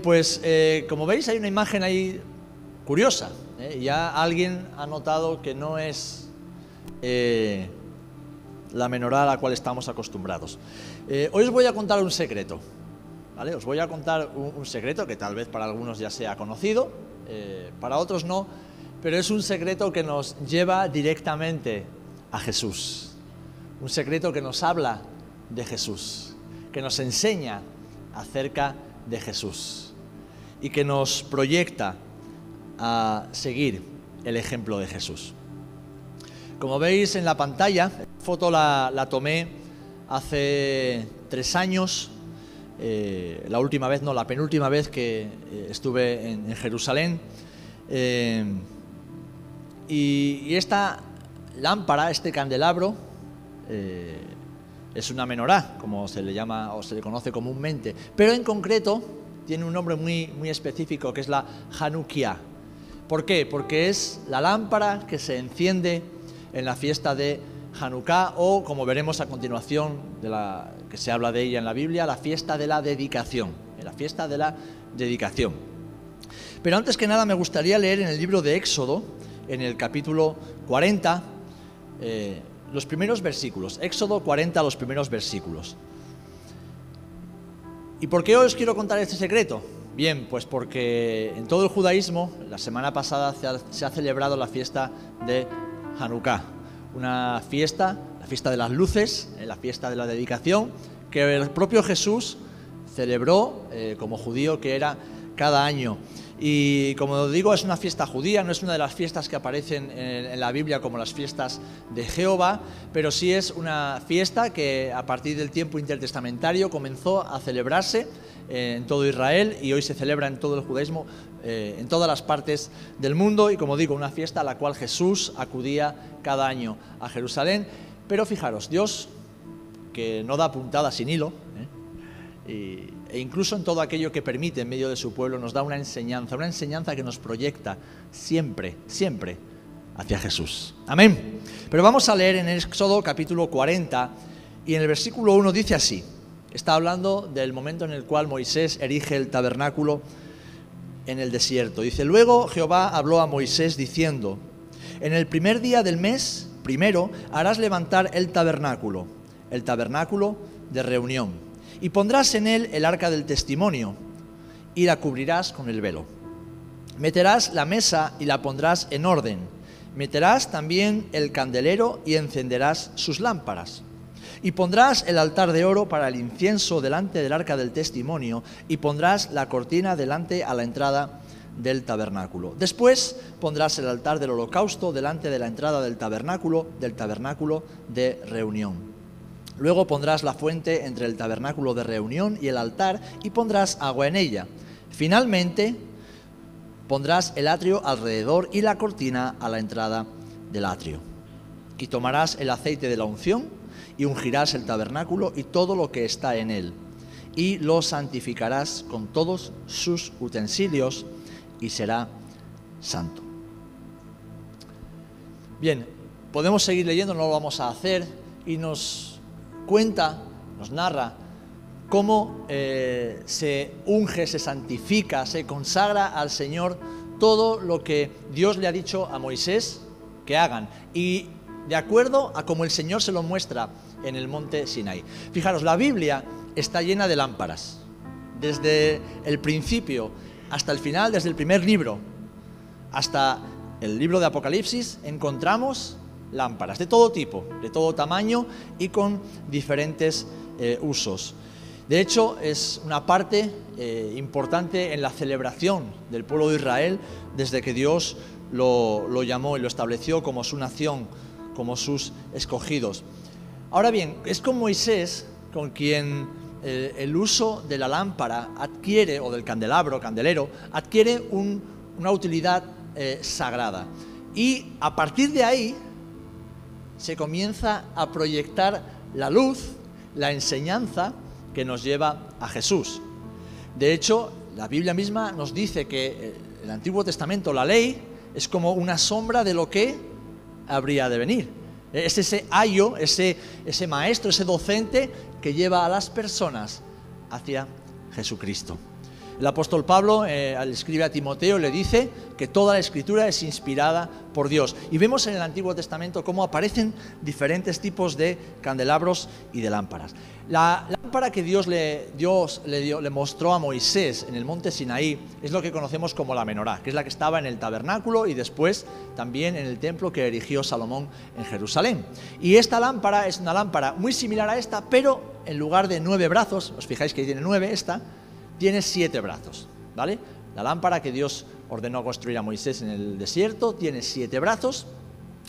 Pues eh, como veis hay una imagen ahí curiosa. ¿eh? Ya alguien ha notado que no es eh, la menorá a la cual estamos acostumbrados. hoy os voy a contar un secreto. ¿vale? Os voy a contar un, un secreto que tal vez para algunos ya sea conocido, para otros no, pero es un secreto que nos lleva directamente a Jesús. Un secreto que nos habla de Jesús, que nos enseña acerca de Jesús y que nos proyecta a seguir el ejemplo de Jesús. Como veis en la pantalla, la foto la, tomé hace tres años, eh, la última vez, no, la penúltima vez que eh, estuve en, Jerusalén. Eh, y, esta lámpara, este candelabro, es una menorá, como se le llama o se le conoce comúnmente, pero en concreto tiene un nombre muy, muy específico que es la Hanukkah. ¿Por qué? Porque es la lámpara que se enciende en la fiesta de Hanukkah o, como veremos a continuación, de la, que se habla de ella en la Biblia, la fiesta de la dedicación. La fiesta de la dedicación. Pero antes que nada me gustaría leer en el libro de Éxodo, en el capítulo 40, eh, los primeros versículos. Éxodo 40, los primeros versículos. ¿Y por qué os quiero contar este secreto? Bien, pues porque en todo el judaísmo, la semana pasada se ha, celebrado la fiesta de Hanukkah, una fiesta, la fiesta de las luces, eh, la fiesta de la dedicación, que el propio Jesús celebró eh, como judío que era cada año. Y como digo, es una fiesta judía, no es una de las fiestas que aparecen en, la Biblia como las fiestas de Jehová, pero sí es una fiesta que a partir del tiempo intertestamentario comenzó a celebrarse en todo Israel y hoy se celebra en todo el judaísmo, eh, en todas las partes del mundo y como digo, una fiesta a la cual Jesús acudía cada año a Jerusalén. Pero fijaros, Dios, que no da puntada sin hilo, ¿eh? y e incluso en todo aquello que permite en medio de su pueblo nos da una enseñanza, una enseñanza que nos proyecta siempre, siempre hacia Jesús. Amén. Pero vamos a leer en Éxodo capítulo 40 y en el versículo 1 dice así, está hablando del momento en el cual Moisés erige el tabernáculo en el desierto. Dice, luego Jehová habló a Moisés diciendo, en el primer día del mes, primero, harás levantar el tabernáculo, el tabernáculo de reunión y pondrás en él el arca del testimonio, y la cubrirás con el velo. Meterás la mesa y la pondrás en orden. Meterás también el candelero y encenderás sus lámparas. Y pondrás el altar de oro para el incienso delante del arca del testimonio, y pondrás la cortina delante a la entrada del tabernáculo. Después pondrás el altar del holocausto delante de la entrada del tabernáculo, del tabernáculo de reunión. Luego pondrás la fuente entre el tabernáculo de reunión y el altar y pondrás agua en ella. Finalmente, pondrás el atrio alrededor y la cortina a la entrada del atrio. Y tomarás el aceite de la unción y ungirás el tabernáculo y todo lo que está en él. Y lo santificarás con todos sus utensilios y será santo. Bien, podemos seguir leyendo, no lo vamos a hacer y nos cuenta, nos narra cómo eh, se unge, se santifica, se consagra al Señor todo lo que Dios le ha dicho a Moisés que hagan. Y de acuerdo a como el Señor se lo muestra en el monte Sinai. Fijaros, la Biblia está llena de lámparas. Desde el principio hasta el final, desde el primer libro hasta el libro de Apocalipsis, encontramos lámparas, de todo tipo, de todo tamaño y con diferentes eh, usos. De hecho, es una parte eh, importante en la celebración del pueblo de Israel desde que Dios lo, llamó y lo estableció como su nación, como sus escogidos. Ahora bien, es con Moisés con quien eh, el uso de la lámpara adquiere, o del candelabro, candelero, adquiere una utilidad sagrada. Y a partir de ahí, se comienza a proyectar la luz, la enseñanza que nos lleva a Jesús. De hecho, la Biblia misma nos dice que eh, el Antiguo Testamento, la ley, es como una sombra de lo que habría de venir. Es ese ayo, ese, ese maestro, ese docente que lleva a las personas hacia Jesucristo. El apóstol Pablo eh, escribe a Timoteo le dice que toda la escritura es inspirada por Dios. Y vemos en el Antiguo Testamento cómo aparecen diferentes tipos de candelabros y de lámparas. La lámpara que Dios le, Dios le, le mostró a Moisés en el monte Sinaí es lo que conocemos como la menorá, que es la que estaba en el tabernáculo y después también en el templo que erigió Salomón en Jerusalén. Y esta lámpara es una lámpara muy similar a esta, pero en lugar de nueve brazos, os fijáis que tiene nueve esta, tiene siete brazos, ¿vale? La lámpara que Dios ordenó construir a Moisés en el desierto tiene siete brazos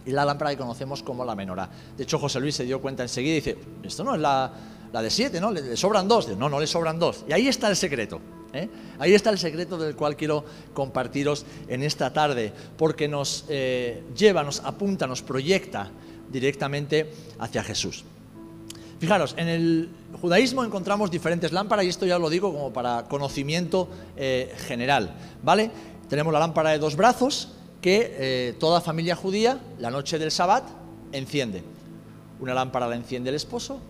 y la lámpara que conocemos como la menorá. De hecho, José Luis se dio cuenta enseguida y dice, esto no es la, de siete, ¿no? Le, sobran dos. no, no le sobran dos. Y ahí está el secreto. ¿eh? Ahí está el secreto del cual quiero compartiros en esta tarde, porque nos eh, lleva, nos apunta, nos proyecta directamente hacia Jesús. Fijaros, en el judaísmo encontramos diferentes lámparas y esto ya lo digo como para conocimiento eh, general, ¿vale? Tenemos la lámpara de dos brazos que eh, toda familia judía la noche del Sabbat enciende. Una lámpara la enciende el esposo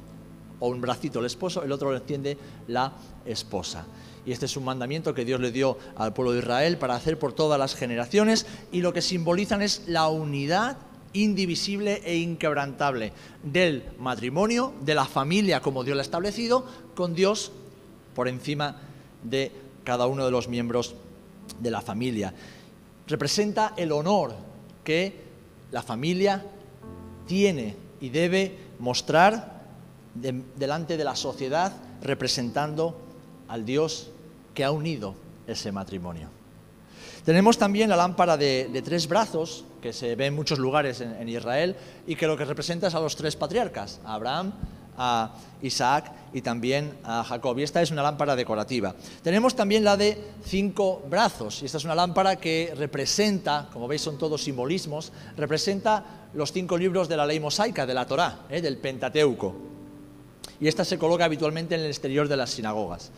o un bracito el esposo, el otro lo enciende la esposa. Y este es un mandamiento que Dios le dio al pueblo de Israel para hacer por todas las generaciones y lo que simbolizan es la unidad indivisible e inquebrantable del matrimonio, de la familia como Dios la ha establecido, con Dios por encima de cada uno de los miembros de la familia. Representa el honor que la familia tiene y debe mostrar delante de la sociedad representando al Dios que ha unido ese matrimonio. Tenemos también la lámpara de, tres brazos, que se ve en muchos lugares en, Israel, y que lo que representa es a los tres patriarcas, a Abraham, a Isaac y también a Jacob. Y esta es una lámpara decorativa. Tenemos también la de cinco brazos. Y esta es una lámpara que representa, como veis son todos simbolismos, representa los cinco libros de la ley mosaica, de la Torá, ¿eh? del Pentateuco. Y esta se coloca habitualmente en el exterior de las sinagogas.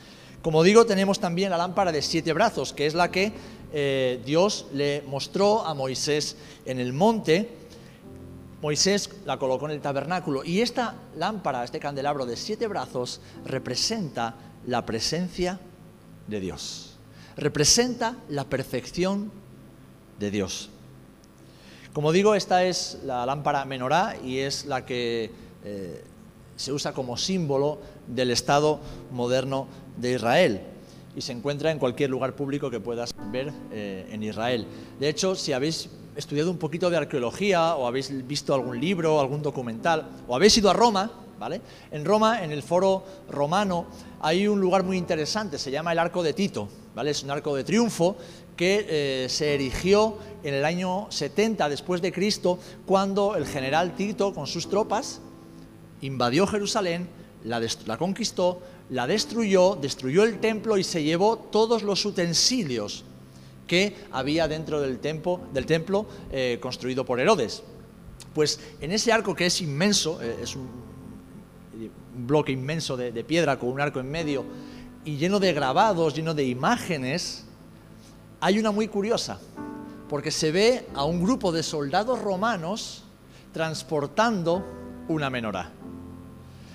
Como digo, tenemos también la lámpara de siete brazos, que es la que eh, Dios le mostró a Moisés en el monte. Moisés la colocó en el tabernáculo y esta lámpara, este candelabro de siete brazos, representa la presencia de Dios. Representa la perfección de Dios. Como digo, esta es la lámpara menorá y es la que eh, se usa como símbolo del Estado moderno de Israel y se encuentra en cualquier lugar público que puedas ver eh, en Israel. De hecho, si habéis estudiado un poquito de arqueología o habéis visto algún libro, algún documental, o habéis ido a Roma, ¿vale? En Roma, en el foro romano, hay un lugar muy interesante, se llama el Arco de Tito, ¿vale? Es un arco de triunfo que eh, se erigió en el año 70 después de Cristo, cuando el general Tito con sus tropas invadió Jerusalén, la, conquistó, la destruyó, destruyó el templo y se llevó todos los utensilios que había dentro del, templo, del templo eh, construido por Herodes. Pues en ese arco que es inmenso, eh, es un, bloque inmenso de, de piedra con un arco en medio y lleno de grabados, lleno de imágenes, hay una muy curiosa, porque se ve a un grupo de soldados romanos transportando una menorá.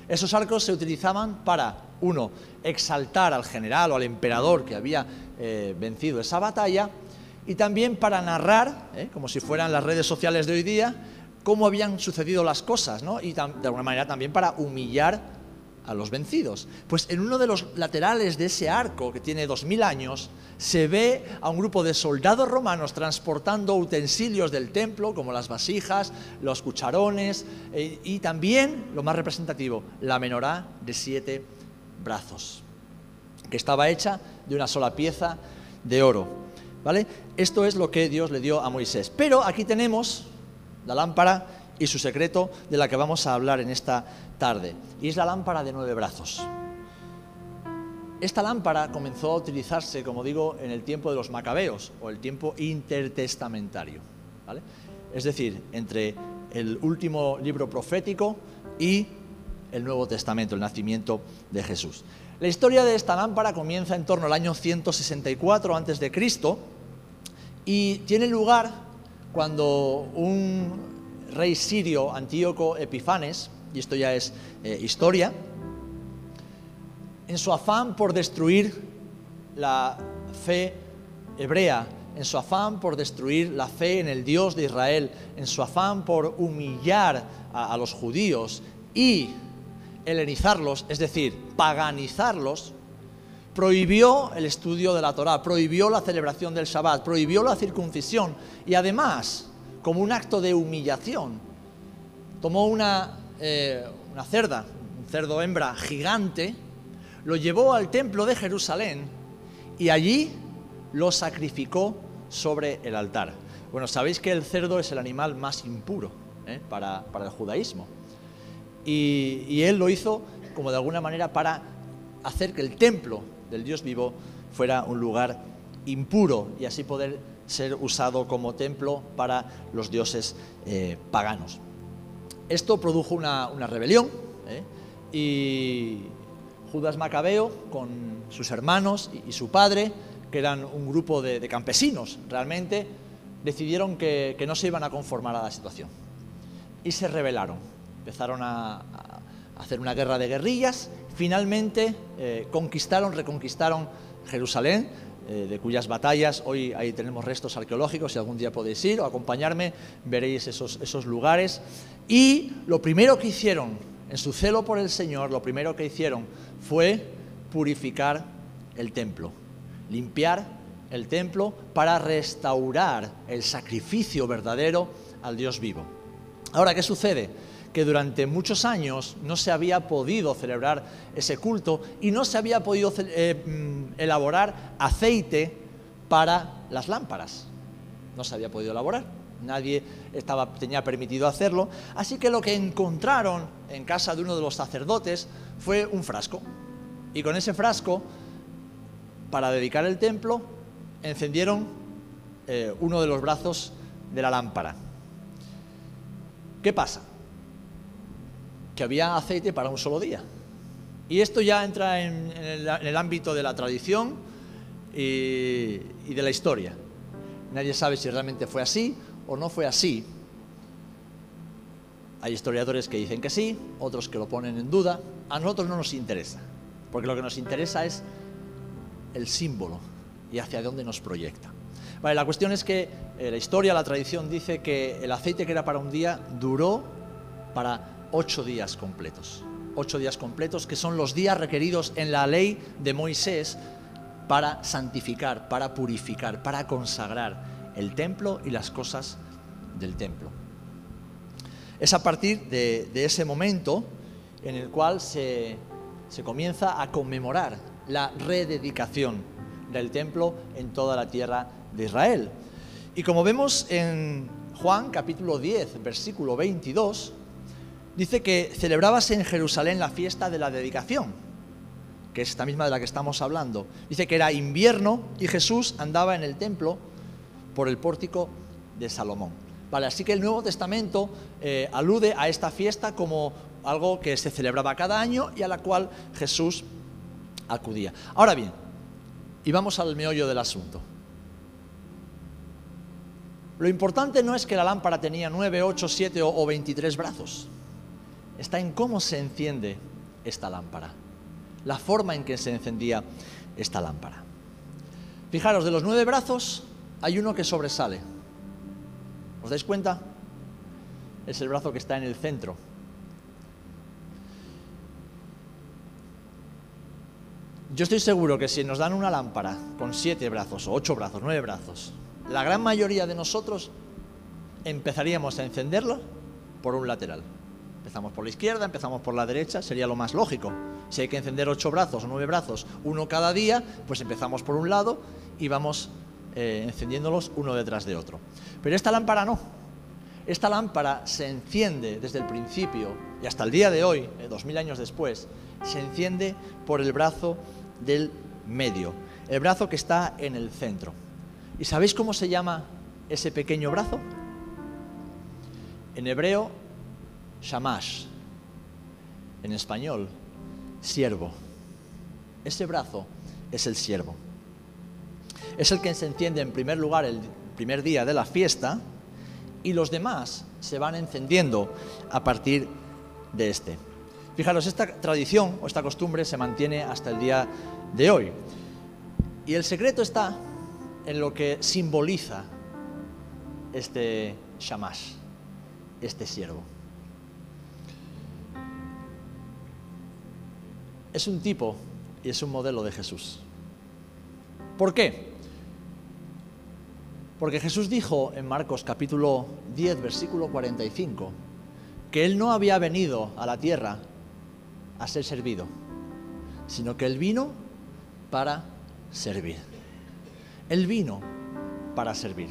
Esos arcos se utilizaban para, uno, exaltar al general o al emperador que había eh, vencido esa batalla, y también para narrar, eh, como si fueran las redes sociales de hoy día, cómo habían sucedido las cosas, ¿no? y de alguna manera también para humillar a los vencidos. Pues en uno de los laterales de ese arco, que tiene dos mil años, se ve a un grupo de soldados romanos transportando utensilios del templo, como las vasijas, los cucharones, eh, y también, lo más representativo, la menorá de siete brazos, que estaba hecha de una sola pieza de oro. ¿Vale? Esto es lo que Dios le dio a Moisés. Pero aquí tenemos la lámpara y su secreto de la que vamos a hablar en esta tarde, y es la lámpara de nueve brazos. Esta lámpara comenzó a utilizarse, como digo, en el tiempo de los macabeos o el tiempo intertestamentario. Es decir, entre el último libro profético y el Nuevo Testamento, el nacimiento de Jesús. La historia de esta lámpara comienza en torno al año 164 a.C. y tiene lugar cuando un rey sirio Antíoco Epifanes, y esto ya es eh, historia, en su afán por destruir la fe hebrea, en su afán por destruir la fe en el Dios de Israel, en su afán por humillar a, a los judíos y helenizarlos, es decir, paganizarlos, prohibió el estudio de la Torá, prohibió la celebración del Shabbat, prohibió la circuncisión y además, como un acto de humillación, tomó una, eh, una cerda, un cerdo hembra gigante, lo llevó al templo de Jerusalén y allí lo sacrificó sobre el altar. Bueno, sabéis que el cerdo es el animal más impuro ¿eh? para, para, el judaísmo. Y, él lo hizo como de alguna manera para hacer que el templo del Dios vivo fuera un lugar impuro y así poder ser usado como templo para los dioses eh, paganos. Esto produjo una, rebelión ¿eh? y Judas Macabeo con sus hermanos y, su padre, que eran un grupo de, de campesinos realmente, decidieron que, que, no se iban a conformar a la situación y se rebelaron. Empezaron a, hacer una guerra de guerrillas finalmente eh, conquistaron, reconquistaron Jerusalén, eh, de cuyas batallas hoy ahí tenemos restos arqueológicos, si algún día podéis ir o acompañarme, veréis esos, esos lugares. Y lo primero que hicieron, en su celo por el Señor, lo primero que hicieron fue purificar el templo, limpiar el templo para restaurar el sacrificio verdadero al Dios vivo. Ahora, ¿qué sucede? Que durante muchos años no se había podido celebrar ese culto y no se había podido eh, elaborar aceite para las lámparas. No se había podido elaborar, nadie estaba, tenía permitido hacerlo. Así que lo que encontraron en casa de uno de los sacerdotes fue un frasco. Y con ese frasco, para dedicar el templo, encendieron eh, uno de los brazos de la lámpara. ¿Qué pasa? Que había aceite para un solo día. Y esto ya entra en, el, ámbito de la tradición y, y de la historia. Nadie sabe si realmente fue así o no fue así. Hay historiadores que dicen que sí, otros que lo ponen en duda. A nosotros no nos interesa, porque lo que nos interesa es el símbolo y hacia dónde nos proyecta. Vale, la cuestión es que eh, la historia, la tradición dice que el aceite que era para un día duró para ocho días completos. Ocho días completos que son los días requeridos en la ley de Moisés para santificar, para purificar, para consagrar el templo y las cosas del templo. Es a partir de, ese momento en el cual se, se comienza a conmemorar la rededicación del templo en toda la tierra de Israel. Y como vemos en Juan capítulo 10, versículo 22, dice que celebrábase en Jerusalén la fiesta de la dedicación, que es esta misma de la que estamos hablando. Dice que era invierno y Jesús andaba en el templo por el pórtico de Salomón. Vale, así que el Nuevo Testamento eh, alude a esta fiesta como algo que se celebraba cada año y a la cual Jesús acudía. Ahora bien, y vamos al meollo del asunto. Lo importante no es que la lámpara tenía 9, 8, 7 o 23 brazos está en cómo se enciende esta lámpara, la forma en que se encendía esta lámpara. Fijaros, de los nueve brazos hay uno que sobresale. ¿Os dais cuenta? Es el brazo que está en el centro. Yo estoy seguro que si nos dan una lámpara con siete brazos, o ocho brazos, nueve brazos, la gran mayoría de nosotros empezaríamos a encenderlo por un lateral. Empezamos por la izquierda, empezamos por la derecha, sería lo más lógico. Si hay que encender ocho brazos o nueve brazos, uno cada día, pues empezamos por un lado y vamos eh, encendiéndolos uno detrás de otro. Pero esta lámpara no. Esta lámpara se enciende desde el principio y hasta el día de hoy, eh, dos mil años después, se enciende por el brazo del medio, el brazo que está en el centro. ¿Y sabéis cómo se llama ese pequeño brazo? En hebreo Shamash, en español, siervo. Ese brazo es el siervo. Es el que se enciende en primer lugar el primer día de la fiesta y los demás se van encendiendo a partir de este. Fijaros, esta tradición o esta costumbre se mantiene hasta el día de hoy. Y el secreto está en lo que simboliza este Shamash, este siervo. Es un tipo y es un modelo de Jesús. ¿Por qué? Porque Jesús dijo en Marcos capítulo 10, versículo 45, que Él no había venido a la tierra a ser servido, sino que Él vino para servir. Él vino para servir.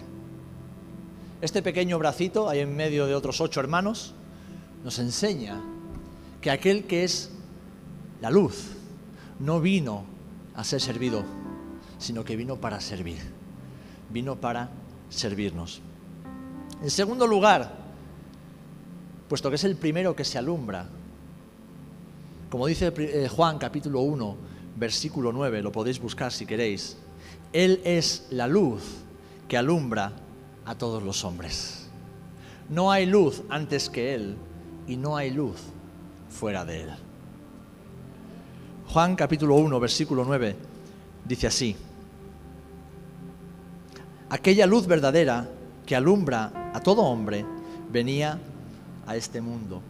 Este pequeño bracito, ahí en medio de otros ocho hermanos, nos enseña que aquel que es la luz no vino a ser servido, sino que vino para servir. Vino para servirnos. En segundo lugar, puesto que es el primero que se alumbra, como dice eh, Juan capítulo 1, versículo 9, lo podéis buscar si queréis, Él es la luz que alumbra a todos los hombres. No hay luz antes que Él y no hay luz fuera de Él. Juan capítulo 1, versículo 9, dice así, aquella luz verdadera que alumbra a todo hombre venía a este mundo.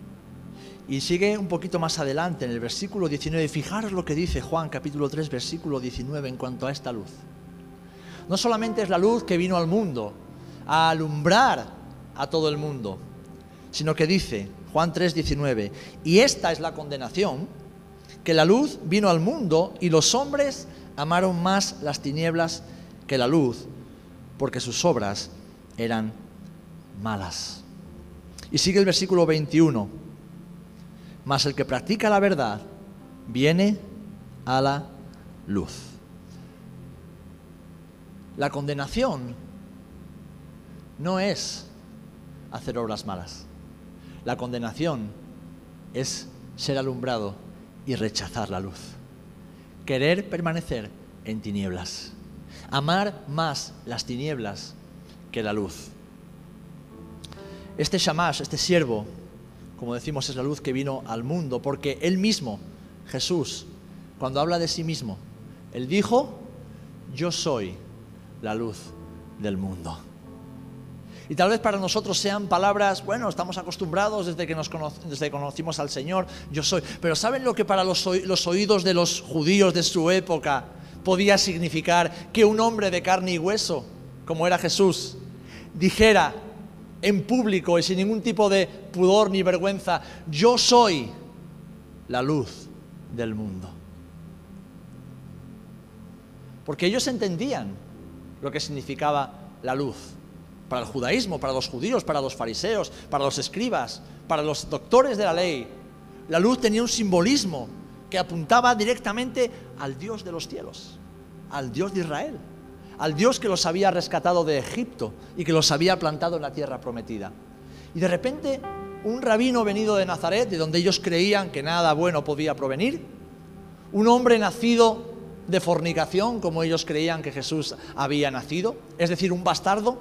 Y sigue un poquito más adelante en el versículo 19. Fijaros lo que dice Juan capítulo 3 versículo 19 en cuanto a esta luz. No solamente es la luz que vino al mundo a alumbrar a todo el mundo, sino que dice Juan 3 19, y esta es la condenación, que la luz vino al mundo y los hombres amaron más las tinieblas que la luz, porque sus obras eran malas. Y sigue el versículo 21 mas el que practica la verdad viene a la luz. La condenación no es hacer obras malas. La condenación es ser alumbrado y rechazar la luz. Querer permanecer en tinieblas. Amar más las tinieblas que la luz. Este Shamash, este siervo, como decimos, es la luz que vino al mundo, porque Él mismo, Jesús, cuando habla de sí mismo, Él dijo, yo soy la luz del mundo. Y tal vez para nosotros sean palabras, bueno, estamos acostumbrados desde que, nos desde conocimos al Señor, yo soy. Pero ¿saben lo que para los, los oídos de los judíos de su época podía significar que un hombre de carne y hueso, como era Jesús, dijera, en público y sin ningún tipo de pudor ni vergüenza, yo soy la luz del mundo. Porque ellos entendían lo que significaba la luz. Para el judaísmo, para los judíos, para los fariseos, para los escribas, para los doctores de la ley. La luz tenía un simbolismo que apuntaba directamente al Dios de los cielos, al Dios de Israel al Dios que los había rescatado de Egipto y que los había plantado en la tierra prometida. Y de repente un rabino venido de Nazaret, de donde ellos creían que nada bueno podía provenir, un hombre nacido de fornicación, como ellos creían que Jesús había nacido, es decir, un bastardo,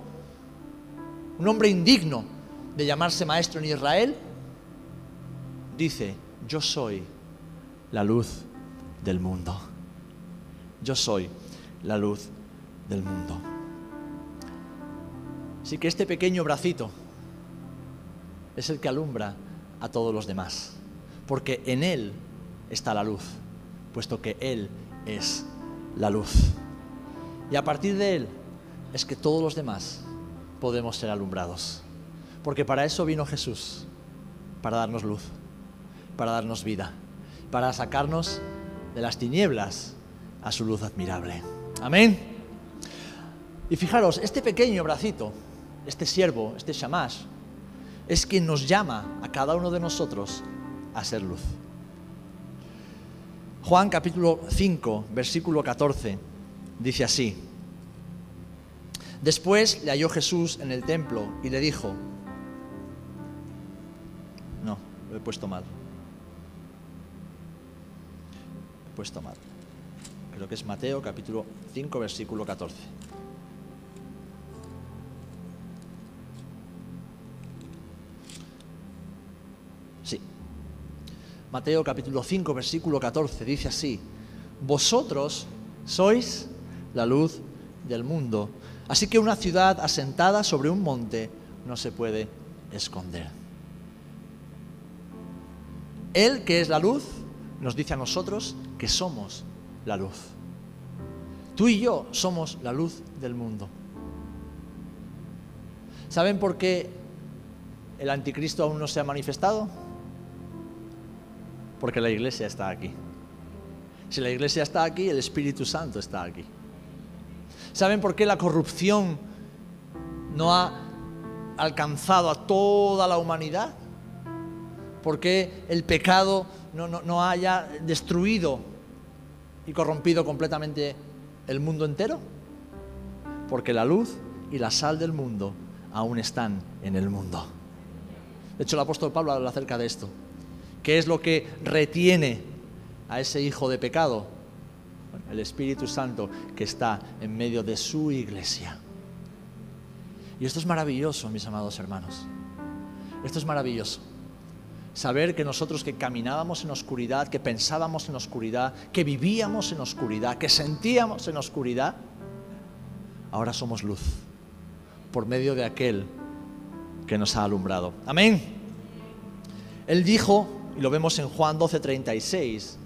un hombre indigno de llamarse maestro en Israel, dice, yo soy la luz del mundo. Yo soy la luz del mundo. Así que este pequeño bracito es el que alumbra a todos los demás, porque en Él está la luz, puesto que Él es la luz. Y a partir de Él es que todos los demás podemos ser alumbrados, porque para eso vino Jesús, para darnos luz, para darnos vida, para sacarnos de las tinieblas a su luz admirable. Amén. Y fijaros, este pequeño bracito, este siervo, este shamash, es quien nos llama a cada uno de nosotros a ser luz. Juan capítulo 5, versículo 14, dice así. Después le halló Jesús en el templo y le dijo, no, lo he puesto mal. He puesto mal. Creo que es Mateo capítulo 5, versículo 14. Mateo capítulo 5, versículo 14, dice así, vosotros sois la luz del mundo. Así que una ciudad asentada sobre un monte no se puede esconder. Él, que es la luz, nos dice a nosotros que somos la luz. Tú y yo somos la luz del mundo. ¿Saben por qué el anticristo aún no se ha manifestado? Porque la iglesia está aquí. Si la iglesia está aquí, el Espíritu Santo está aquí. ¿Saben por qué la corrupción no ha alcanzado a toda la humanidad? ¿Por qué el pecado no, no haya destruido y corrompido completamente el mundo entero? Porque la luz y la sal del mundo aún están en el mundo. De hecho, el apóstol Pablo habla acerca de esto. ¿Qué es lo que retiene a ese hijo de pecado? El Espíritu Santo que está en medio de su iglesia. Y esto es maravilloso, mis amados hermanos. Esto es maravilloso. Saber que nosotros que caminábamos en oscuridad, que pensábamos en oscuridad, que vivíamos en oscuridad, que sentíamos en oscuridad, ahora somos luz por medio de aquel que nos ha alumbrado. Amén. Él dijo, y lo vemos en Juan 12:36,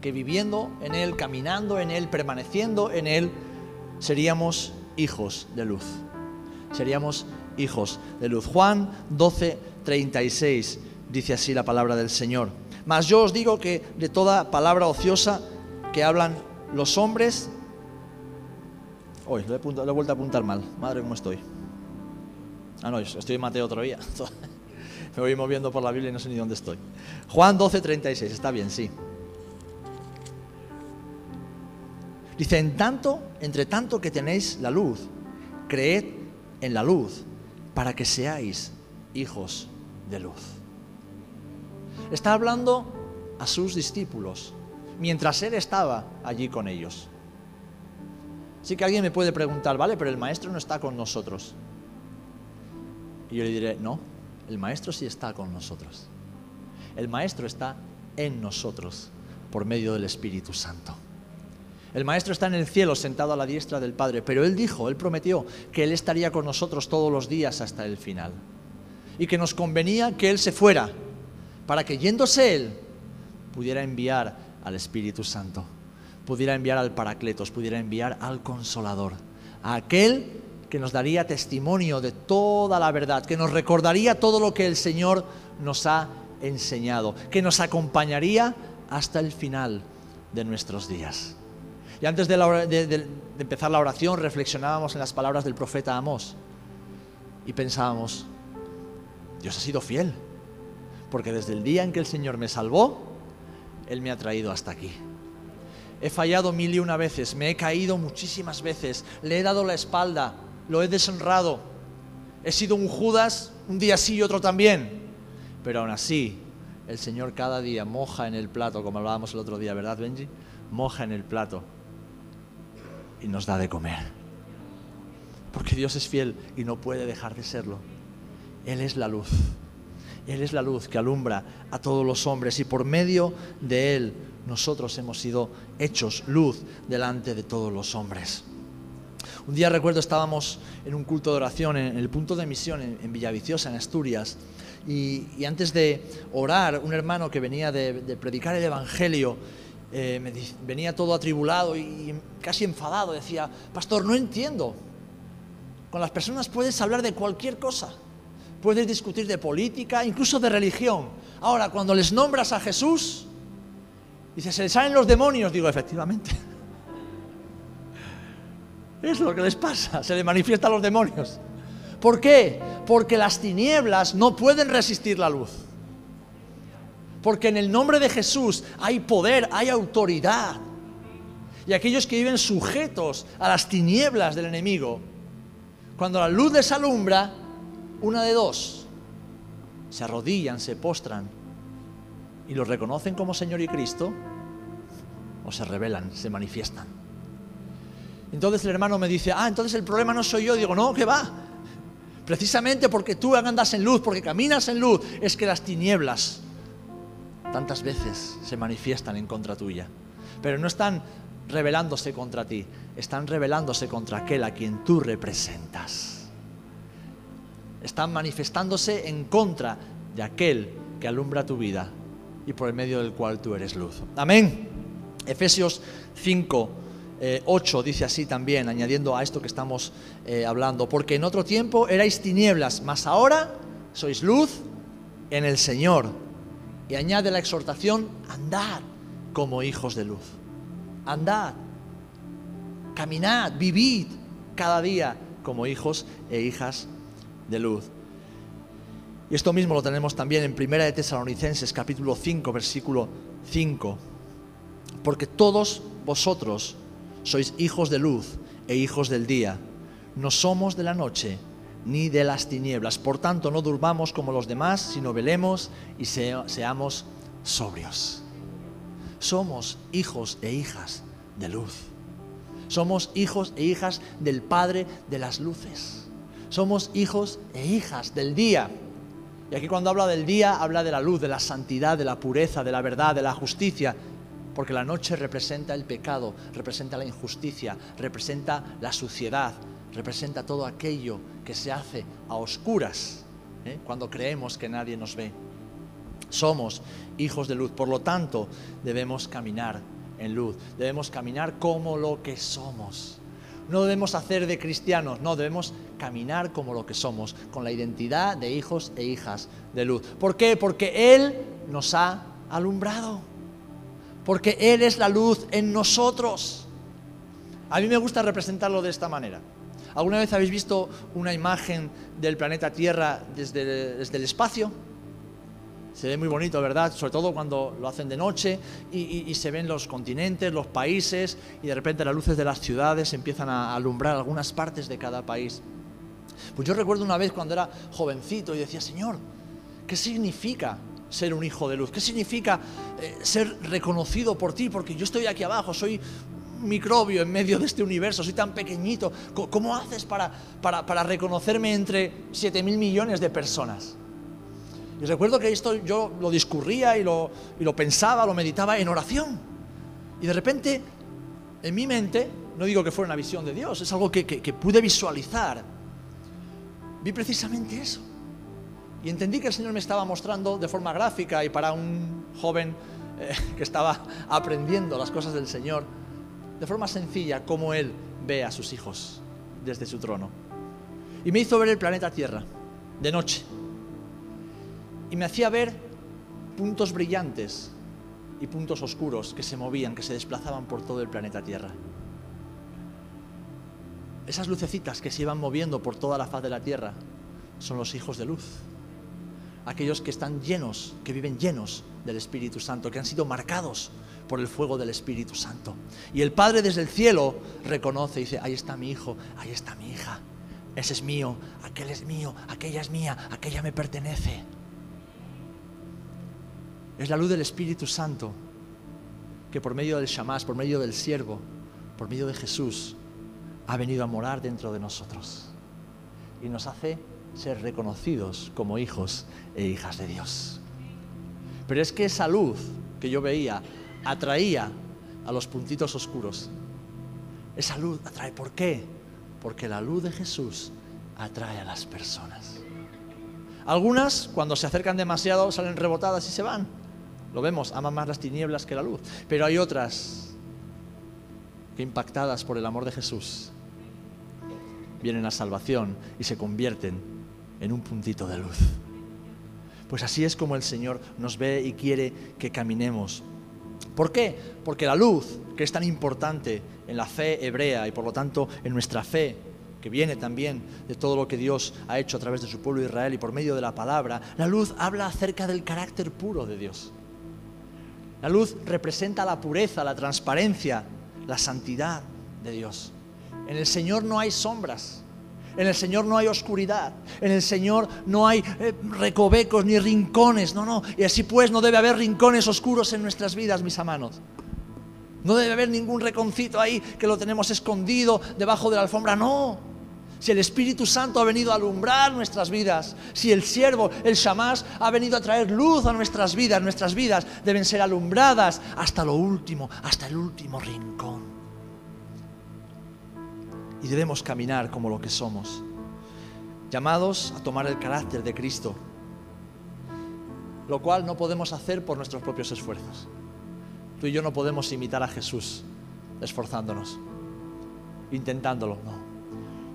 que viviendo en Él, caminando en Él, permaneciendo en Él, seríamos hijos de luz. Seríamos hijos de luz. Juan 12:36 dice así la palabra del Señor. Mas yo os digo que de toda palabra ociosa que hablan los hombres... Hoy lo, he, vuelto a apuntar mal. Madre, ¿cómo estoy? Ah, no, estoy en Mateo otro. Me voy moviendo por la Biblia y no sé ni dónde estoy. Juan 12, 36, está bien, sí. Dice, en tanto, entre tanto que tenéis la luz, creed en la luz para que seáis hijos de luz. Está hablando a sus discípulos mientras él estaba allí con ellos. Sí que alguien me puede preguntar, vale, pero el maestro no está con nosotros. Y yo le diré, no, el Maestro sí está con nosotros. El Maestro está en nosotros por medio del Espíritu Santo. El Maestro está en el cielo sentado a la diestra del Padre, pero Él dijo, Él prometió que Él estaría con nosotros todos los días hasta el final. Y que nos convenía que Él se fuera, para que yéndose Él pudiera enviar al Espíritu Santo, pudiera enviar al Paracletos, pudiera enviar al Consolador, a aquel que nos daría testimonio de toda la verdad, que nos recordaría todo lo que el Señor nos ha enseñado, que nos acompañaría hasta el final de nuestros días. Y antes de, empezar la oración reflexionábamos en las palabras del profeta Amós y pensábamos, Dios ha sido fiel, porque desde el día en que el Señor me salvó, Él me ha traído hasta aquí. He fallado mil y una veces, me he caído muchísimas veces, le he dado la espalda, lo he deshonrado. He sido un Judas un día sí y otro también. Pero aún así, el Señor cada día moja en el plato, como hablábamos el otro día, ¿verdad, Benji? Moja en el plato y nos da de comer. Porque Dios es fiel y no puede dejar de serlo. Él es la luz. Él es la luz que alumbra a todos los hombres y por medio de Él nosotros hemos sido hechos luz delante de todos los hombres. Un día recuerdo estábamos en un culto de oración en el punto de misión en, Villaviciosa, en Asturias, y, antes de orar, un hermano que venía de, predicar el Evangelio, eh, me, venía todo atribulado y, casi enfadado, decía, pastor, no entiendo. Con las personas puedes hablar de cualquier cosa, puedes discutir de política, incluso de religión. Ahora, cuando les nombras a Jesús, dice, se les salen los demonios, digo, efectivamente. Es lo que les pasa, se le manifiestan los demonios. ¿Por qué? Porque las tinieblas no pueden resistir la luz. Porque en el nombre de Jesús hay poder, hay autoridad. Y aquellos que viven sujetos a las tinieblas del enemigo, cuando la luz les alumbra, una de dos, se arrodillan, se postran y lo reconocen como Señor y Cristo, o se rebelan, se manifiestan. Entonces el hermano me dice, ah, entonces el problema no soy yo. Digo, no, que va. Precisamente porque tú andas en luz, porque caminas en luz, es que las tinieblas tantas veces se manifiestan en contra tuya. Pero no están rebelándose contra ti, están rebelándose contra aquel a quien tú representas. Están manifestándose en contra de aquel que alumbra tu vida y por el medio del cual tú eres luz. Amén. Efesios 5, 8 eh, dice así también, añadiendo a esto que estamos eh, hablando, porque en otro tiempo erais tinieblas, mas ahora sois luz en el Señor. Y añade la exhortación, andad como hijos de luz. Andad, caminad, vivid cada día como hijos e hijas de luz. Y esto mismo lo tenemos también en Primera de Tesalonicenses capítulo 5, versículo 5. Porque todos vosotros sois hijos de luz e hijos del día. No somos de la noche ni de las tinieblas. Por tanto, no durmamos como los demás, sino velemos y seamos sobrios. Somos hijos e hijas de luz. Somos hijos e hijas del Padre de las luces. Somos hijos e hijas del día. Y aquí cuando habla del día, habla de la luz, de la santidad, de la pureza, de la verdad, de la justicia. Porque la noche representa el pecado, representa la injusticia, representa la suciedad, representa todo aquello que se hace a oscuras ¿eh? cuando creemos que nadie nos ve. Somos hijos de luz, por lo tanto debemos caminar en luz, debemos caminar como lo que somos. No debemos hacer de cristianos, no, debemos caminar como lo que somos, con la identidad de hijos e hijas de luz. ¿Por qué? Porque Él nos ha alumbrado. Porque Él es la luz en nosotros. A mí me gusta representarlo de esta manera. ¿Alguna vez habéis visto una imagen del planeta Tierra desde, desde el espacio? Se ve muy bonito, ¿verdad? Sobre todo cuando lo hacen de noche y, se ven los continentes, los países y de repente las luces de las ciudades empiezan a alumbrar algunas partes de cada país. Pues yo recuerdo una vez cuando era jovencito y decía, Señor, ¿qué significa ser un hijo de luz? ¿Qué significa eh, ser reconocido por ti? Porque yo estoy aquí abajo, soy microbio en medio de este universo, soy tan pequeñito. ¿Cómo, haces para, para, para reconocerme entre 7 mil millones de personas? Y recuerdo que esto yo lo discurría y lo, lo pensaba, lo meditaba en oración. Y de repente, en mi mente, no digo que fuera una visión de Dios, es algo que, pude visualizar. Vi precisamente eso. Y entendí que el Señor me estaba mostrando de forma gráfica y para un joven eh, que estaba aprendiendo las cosas del Señor, de forma sencilla, cómo Él ve a sus hijos desde su trono. Y me hizo ver el planeta Tierra, de noche y me hacía ver puntos brillantes y puntos oscuros que se movían, que se desplazaban por todo el planeta Tierra. Esas lucecitas que se iban moviendo por toda la faz de la Tierra son los hijos de luz. Aquellos que están llenos, que viven llenos del Espíritu Santo, que han sido marcados por el fuego del Espíritu Santo. Y el Padre desde el cielo reconoce y dice, ahí está mi hijo, ahí está mi hija, ese es mío, aquel es mío, aquella es mía, aquella me pertenece. Es la luz del Espíritu Santo que por medio del Shamás, por medio del siervo, por medio de Jesús, ha venido a morar dentro de nosotros y nos hace ser reconocidos como hijos e hijas de Dios. Pero es que esa luz que yo veía atraía a los puntitos oscuros. Esa luz atrae. ¿Por qué? Porque la luz de Jesús atrae a las personas. Algunas, cuando se acercan demasiado, salen rebotadas y se van. Lo vemos, aman más las tinieblas que la luz. Pero hay otras que impactadas por el amor de Jesús vienen a salvación y se convierten en un puntito de luz. Pues así es como el Señor nos ve y quiere que caminemos. ¿Por qué? Porque la luz, que es tan importante en la fe hebrea y por lo tanto en nuestra fe, que viene también de todo lo que Dios ha hecho a través de su pueblo Israel y por medio de la palabra, la luz habla acerca del carácter puro de Dios. La luz representa la pureza, la transparencia, la santidad de Dios. En el Señor no hay sombras. En el Señor no hay oscuridad. En el Señor no hay eh, recovecos ni rincones. No, no. Y así pues no debe haber rincones oscuros en nuestras vidas, mis hermanos. No debe haber ningún reconcito ahí que lo tenemos escondido debajo de la alfombra. No si el Espíritu Santo ha venido a alumbrar nuestras vidas, si el siervo, el Shamás, ha venido a traer luz a nuestras vidas, nuestras vidas deben ser alumbradas hasta lo último, hasta el último rincón. Y debemos caminar como lo que somos, llamados a tomar el carácter de Cristo, lo cual no podemos hacer por nuestros propios esfuerzos. Tú y yo no podemos imitar a Jesús esforzándonos, intentándolo, no.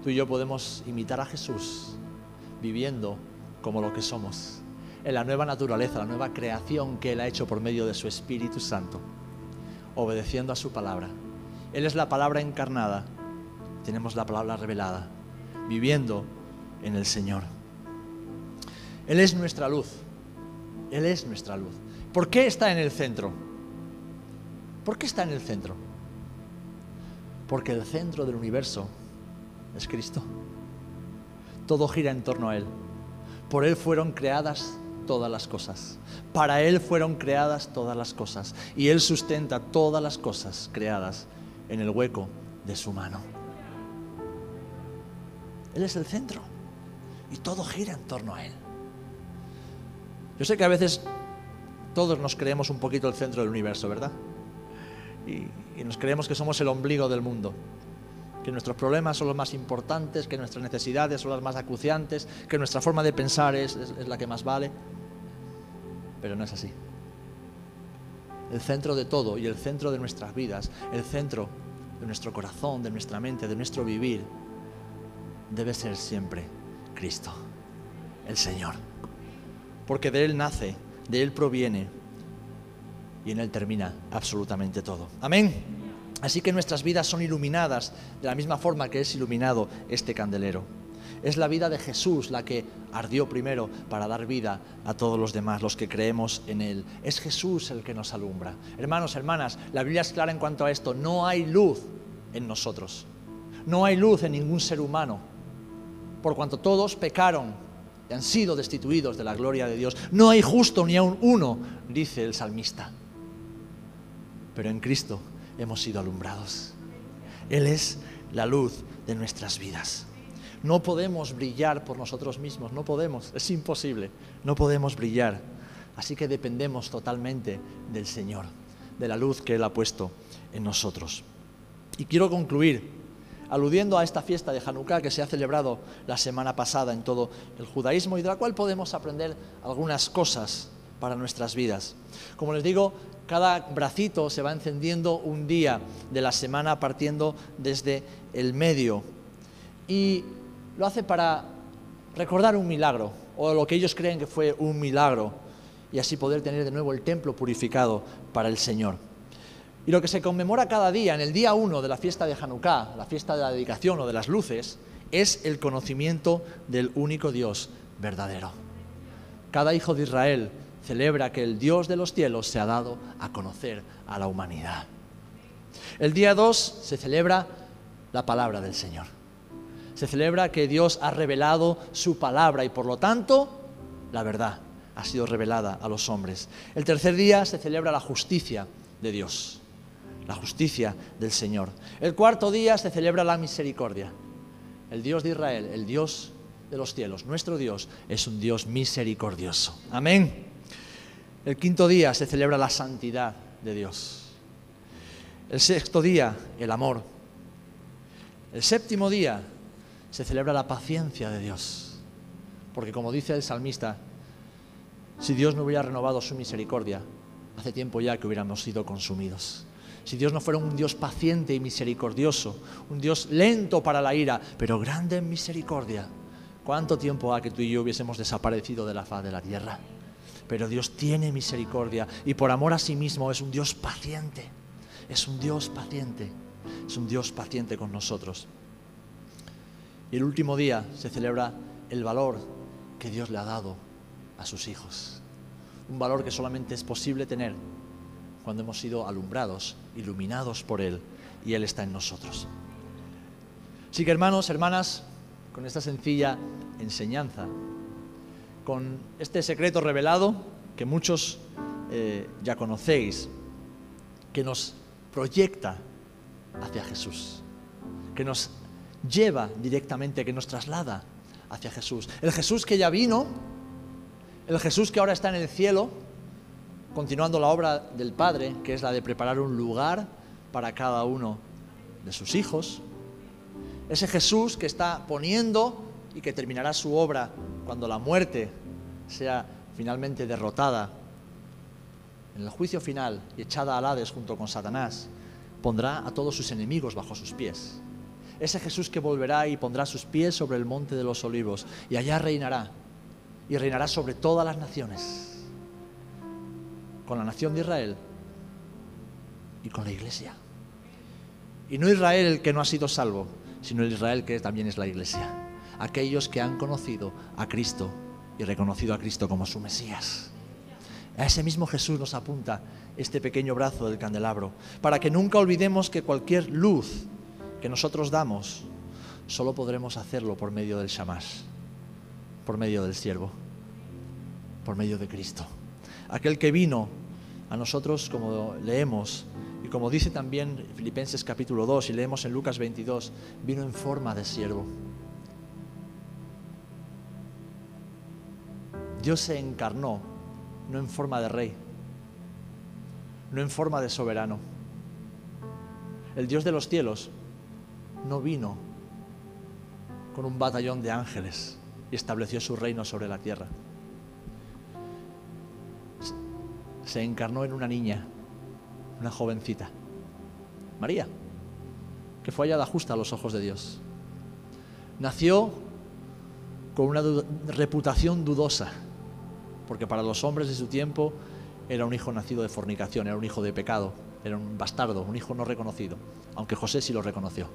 Tú y yo podemos imitar a Jesús viviendo como lo que somos, en la nueva naturaleza, la nueva creación que Él ha hecho por medio de su Espíritu Santo, obedeciendo a su palabra. Él es la palabra encarnada, tenemos la palabra revelada, viviendo en el Señor. Él es nuestra luz, Él es nuestra luz. ¿Por qué está en el centro? ¿Por qué está en el centro? Porque el centro del universo es Cristo. Todo gira en torno a Él. Por Él fueron creadas todas las cosas. Para Él fueron creadas todas las cosas. Y Él sustenta todas las cosas creadas en el hueco de su mano. Él es el centro. Y todo gira en torno a Él. Yo sé que a veces todos nos creemos un poquito el centro del universo, ¿verdad? Y, nos creemos que somos el ombligo del mundo que nuestros problemas son los más importantes, que nuestras necesidades son las más acuciantes, que nuestra forma de pensar es, la que más vale. Pero no es así. El centro de todo y el centro de nuestras vidas, el centro de nuestro corazón, de nuestra mente, de nuestro vivir, debe ser siempre Cristo, el Señor. Porque de Él nace, de Él proviene y en Él termina absolutamente todo. Amén. Así que nuestras vidas son iluminadas de la misma forma que es iluminado este candelero. Es la vida de Jesús la que ardió primero para dar vida a todos los demás, los que creemos en Él. Es Jesús el que nos alumbra. Hermanos, hermanas, la Biblia es clara en cuanto a esto. No hay luz en nosotros. No hay luz en ningún ser humano. Por cuanto todos pecaron y han sido destituidos de la gloria de Dios. No hay justo ni aun uno, dice el salmista. Pero en Cristo hemos sido alumbrados. Él es la luz de nuestras vidas. No podemos brillar por nosotros mismos, no podemos, es imposible, no podemos brillar. Así que dependemos totalmente del Señor, de la luz que Él ha puesto en nosotros. Y quiero concluir aludiendo a esta fiesta de Hanukkah que se ha celebrado la semana pasada en todo el judaísmo y de la cual podemos aprender algunas cosas para nuestras vidas. Como les digo, cada bracito se va encendiendo un día de la semana partiendo desde el medio. Y lo hace para recordar un milagro, o lo que ellos creen que fue un milagro, y así poder tener de nuevo el templo purificado para el Señor. Y lo que se conmemora cada día, en el día uno de la fiesta de Hanukkah, la fiesta de la dedicación o de las luces, es el conocimiento del único Dios verdadero. Cada hijo de Israel celebra que el Dios de los cielos se ha dado a conocer a la humanidad. El día 2 se celebra la palabra del Señor. Se celebra que Dios ha revelado su palabra y por lo tanto la verdad ha sido revelada a los hombres. El tercer día se celebra la justicia de Dios, la justicia del Señor. El cuarto día se celebra la misericordia. El Dios de Israel, el Dios de los cielos, nuestro Dios, es un Dios misericordioso. Amén. El quinto día se celebra la santidad de Dios. El sexto día, el amor. El séptimo día se celebra la paciencia de Dios. Porque como dice el salmista, si Dios no hubiera renovado su misericordia, hace tiempo ya que hubiéramos sido consumidos. Si Dios no fuera un Dios paciente y misericordioso, un Dios lento para la ira, pero grande en misericordia, ¿cuánto tiempo ha que tú y yo hubiésemos desaparecido de la faz de la tierra? pero Dios tiene misericordia y por amor a sí mismo es un Dios paciente, es un Dios paciente, es un Dios paciente con nosotros. Y el último día se celebra el valor que Dios le ha dado a sus hijos, un valor que solamente es posible tener cuando hemos sido alumbrados, iluminados por Él y Él está en nosotros. Así que hermanos, hermanas, con esta sencilla enseñanza, con este secreto revelado que muchos eh, ya conocéis, que nos proyecta hacia Jesús, que nos lleva directamente, que nos traslada hacia Jesús. El Jesús que ya vino, el Jesús que ahora está en el cielo, continuando la obra del Padre, que es la de preparar un lugar para cada uno de sus hijos. Ese Jesús que está poniendo y que terminará su obra cuando la muerte sea finalmente derrotada en el juicio final y echada al Hades junto con Satanás, pondrá a todos sus enemigos bajo sus pies. Ese Jesús que volverá y pondrá sus pies sobre el monte de los olivos y allá reinará y reinará sobre todas las naciones, con la nación de Israel y con la iglesia. Y no Israel el que no ha sido salvo, sino el Israel que también es la iglesia. Aquellos que han conocido a Cristo y reconocido a Cristo como su Mesías. A ese mismo Jesús nos apunta este pequeño brazo del candelabro, para que nunca olvidemos que cualquier luz que nosotros damos, solo podremos hacerlo por medio del Shamash, por medio del siervo, por medio de Cristo. Aquel que vino a nosotros, como leemos, y como dice también Filipenses capítulo 2 y leemos en Lucas 22, vino en forma de siervo. Dios se encarnó no en forma de rey, no en forma de soberano. El Dios de los cielos no vino con un batallón de ángeles y estableció su reino sobre la tierra. Se encarnó en una niña, una jovencita, María, que fue hallada justa a los ojos de Dios. Nació con una reputación dudosa, porque para los hombres de su tiempo era un hijo nacido de fornicación, era un hijo de pecado, era un bastardo, un hijo no reconocido, aunque José sí lo reconoció.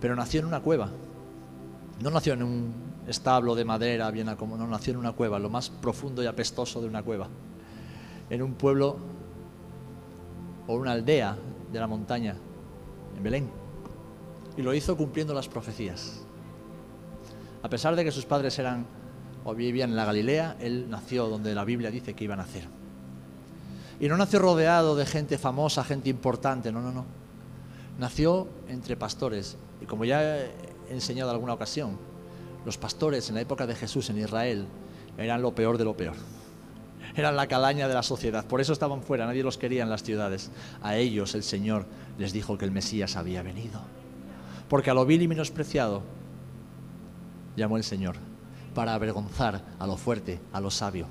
Pero nació en una cueva, no nació en un establo de madera bien como no nació en una cueva, lo más profundo y apestoso de una cueva, en un pueblo o una aldea de la montaña, en Belén. Y lo hizo cumpliendo las profecías. A pesar de que sus padres eran o vivían en la Galilea, él nació donde la Biblia dice que iba a nacer. Y no nació rodeado de gente famosa, gente importante, no, no, no. Nació entre pastores. Y como ya he enseñado en alguna ocasión, los pastores en la época de Jesús en Israel eran lo peor de lo peor. Eran la calaña de la sociedad. Por eso estaban fuera, nadie los quería en las ciudades. A ellos el Señor les dijo que el Mesías había venido. Porque a lo vil y menospreciado llamó el Señor para avergonzar a lo fuerte, a lo sabio.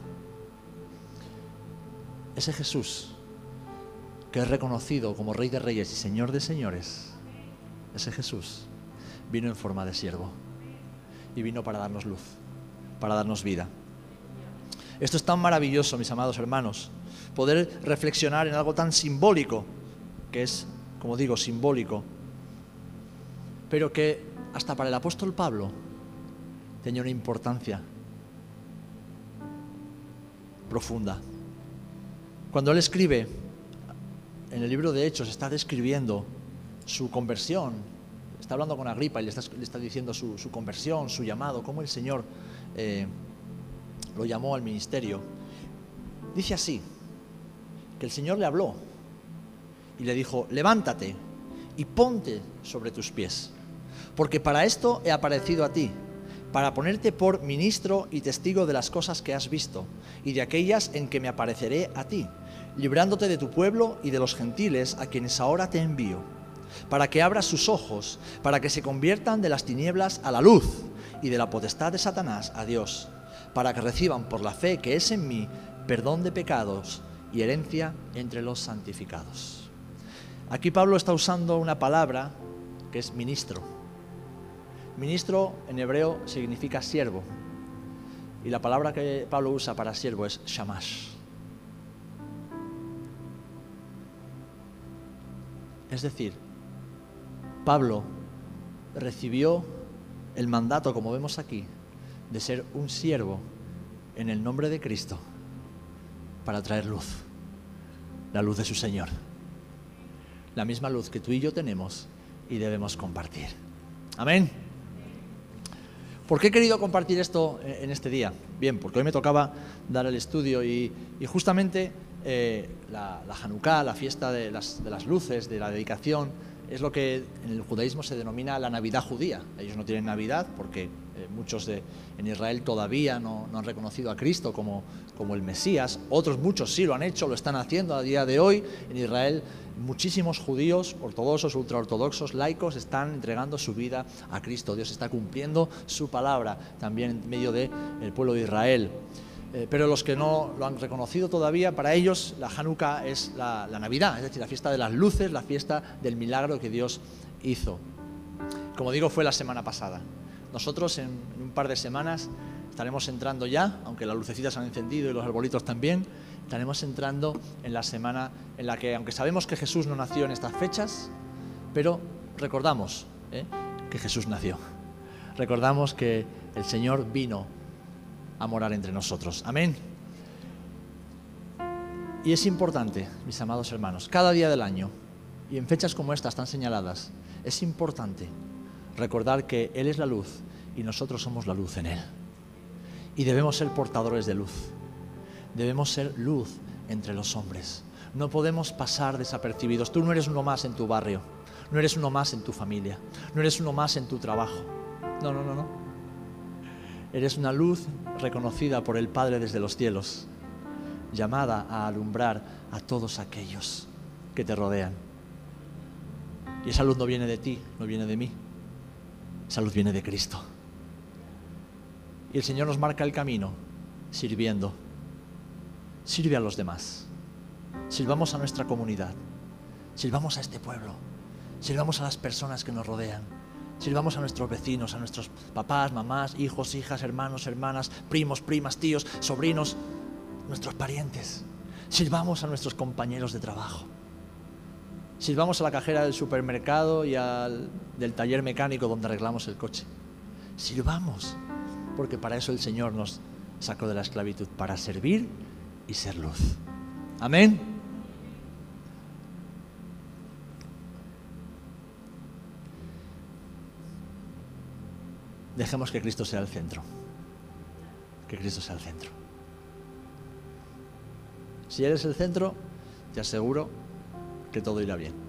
Ese Jesús que es reconocido como Rey de Reyes y Señor de Señores, ese Jesús vino en forma de siervo y vino para darnos luz, para darnos vida. Esto es tan maravilloso, mis amados hermanos, poder reflexionar en algo tan simbólico, que es, como digo, simbólico, pero que hasta para el apóstol Pablo tenía una importancia profunda. Cuando él escribe en el libro de Hechos, está describiendo su conversión, está hablando con Agripa y le está, diciendo su, conversión, su llamado, cómo el Señor eh, lo llamó al ministerio. Dice así, que el Señor le habló y le dijo, levántate y ponte sobre tus pies, porque para esto he aparecido a ti para ponerte por ministro y testigo de las cosas que has visto y de aquellas en que me apareceré a ti, librándote de tu pueblo y de los gentiles a quienes ahora te envío, para que abras sus ojos, para que se conviertan de las tinieblas a la luz y de la potestad de Satanás a Dios, para que reciban por la fe que es en mí perdón de pecados y herencia entre los santificados. Aquí Pablo está usando una palabra que es ministro Ministro en hebreo significa siervo. Y la palabra que Pablo usa para siervo es shamash. Es decir, Pablo recibió el mandato, como vemos aquí, de ser un siervo en el nombre de Cristo para traer luz, la luz de su Señor, la misma luz que tú y yo tenemos y debemos compartir. Amén. ¿Por qué he querido compartir esto en este día? Bien, porque hoy me tocaba dar el estudio y, justamente eh, la, la Hanukkah, la fiesta de las, luces, de la dedicación, es lo que en el judaísmo se denomina la Navidad judía. Ellos no tienen Navidad porque Eh, muchos de, en Israel todavía no, han reconocido a Cristo como, como el Mesías, otros muchos sí lo han hecho, lo están haciendo a día de hoy. En Israel muchísimos judíos, ortodoxos, ultraortodoxos, laicos, están entregando su vida a Cristo. Dios está cumpliendo su palabra también en medio del pueblo de Israel. Eh, pero los que no lo han reconocido todavía, para ellos la Hanukkah es la, Navidad, es decir, la fiesta de las luces, la fiesta del milagro que Dios hizo. Como digo, fue la semana pasada. Nosotros en, un par de semanas estaremos entrando ya, aunque las lucecitas han encendido y los arbolitos también, estaremos entrando en la semana en la que, aunque sabemos que Jesús no nació en estas fechas, pero recordamos ¿eh? que Jesús nació. Recordamos que el Señor vino a morar entre nosotros. Amén. Y es importante, mis amados hermanos, cada día del año, y en fechas como estas tan señaladas, es importante recordar que Él es la luz y nosotros somos la luz en Él. Y debemos ser portadores de luz. Debemos ser luz entre los hombres. No podemos pasar desapercibidos. Tú no eres uno más en tu barrio, no eres uno más en tu familia, no eres uno más en tu trabajo. No, no, no, no. Eres una luz reconocida por el Padre desde los cielos, llamada a alumbrar a todos aquellos que te rodean. Y esa luz no viene de ti, no viene de mí, esa luz viene de Cristo. Y el Señor nos marca el camino sirviendo. Sirve a los demás. Sirvamos a nuestra comunidad. Sirvamos a este pueblo. Sirvamos a las personas que nos rodean. Sirvamos a nuestros vecinos, a nuestros papás, mamás, hijos, hijas, hermanos, hermanas, primos, primas, tíos, sobrinos, nuestros parientes. Sirvamos a nuestros compañeros de trabajo. Sirvamos a la cajera del supermercado y al del taller mecánico donde arreglamos el coche. Sirvamos, porque para eso el Señor nos sacó de la esclavitud, para servir y ser luz. Amén. Dejemos que Cristo sea el centro. Que Cristo sea el centro. Si eres el centro, te aseguro que todo irá bien.